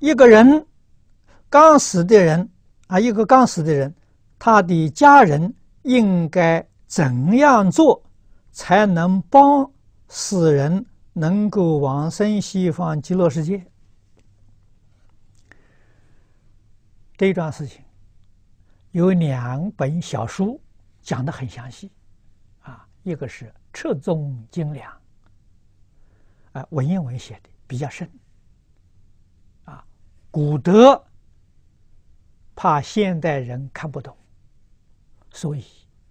一个人刚死的人啊，一个刚死的人，他的家人应该怎样做，才能帮死人能够往生西方极乐世界？这一桩事情有两本小书讲的很详细，啊，一个是《彻宗精良》，啊，文言文写的比较深。古德怕现代人看不懂，所以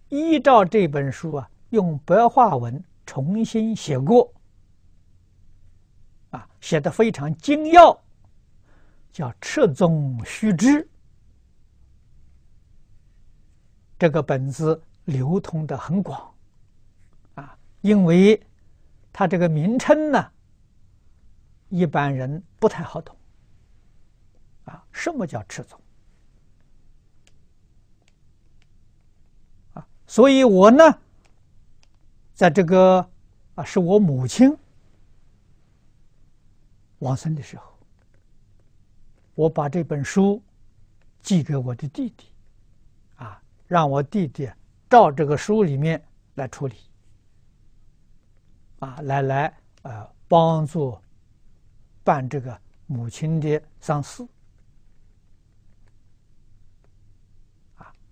依照这本书啊，用白话文重新写过，啊，写得非常精要，叫《赤宗须知》。这个本子流通的很广，啊，因为它这个名称呢，一般人不太好懂。啊，什么叫赤宗？啊，所以我呢，在这个啊，是我母亲往生的时候，我把这本书寄给我的弟弟，啊，让我弟弟照这个书里面来处理，啊，来来呃，帮助办这个母亲的丧事。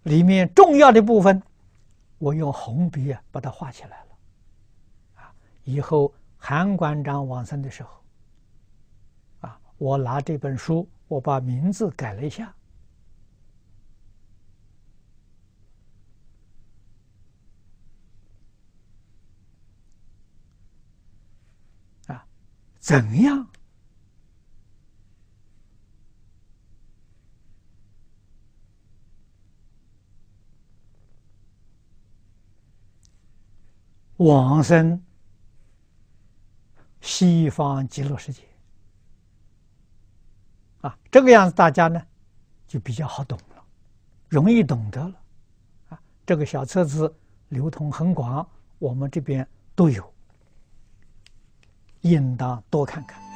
里面重要的部分，我用红笔啊把它画起来了，啊，以后韩馆长往生的时候，啊，我拿这本书，我把名字改了一下，啊，怎样？往生西方极乐世界啊，这个样子大家呢就比较好懂了，容易懂得了啊。这个小册子流通很广，我们这边都有，应当多看看。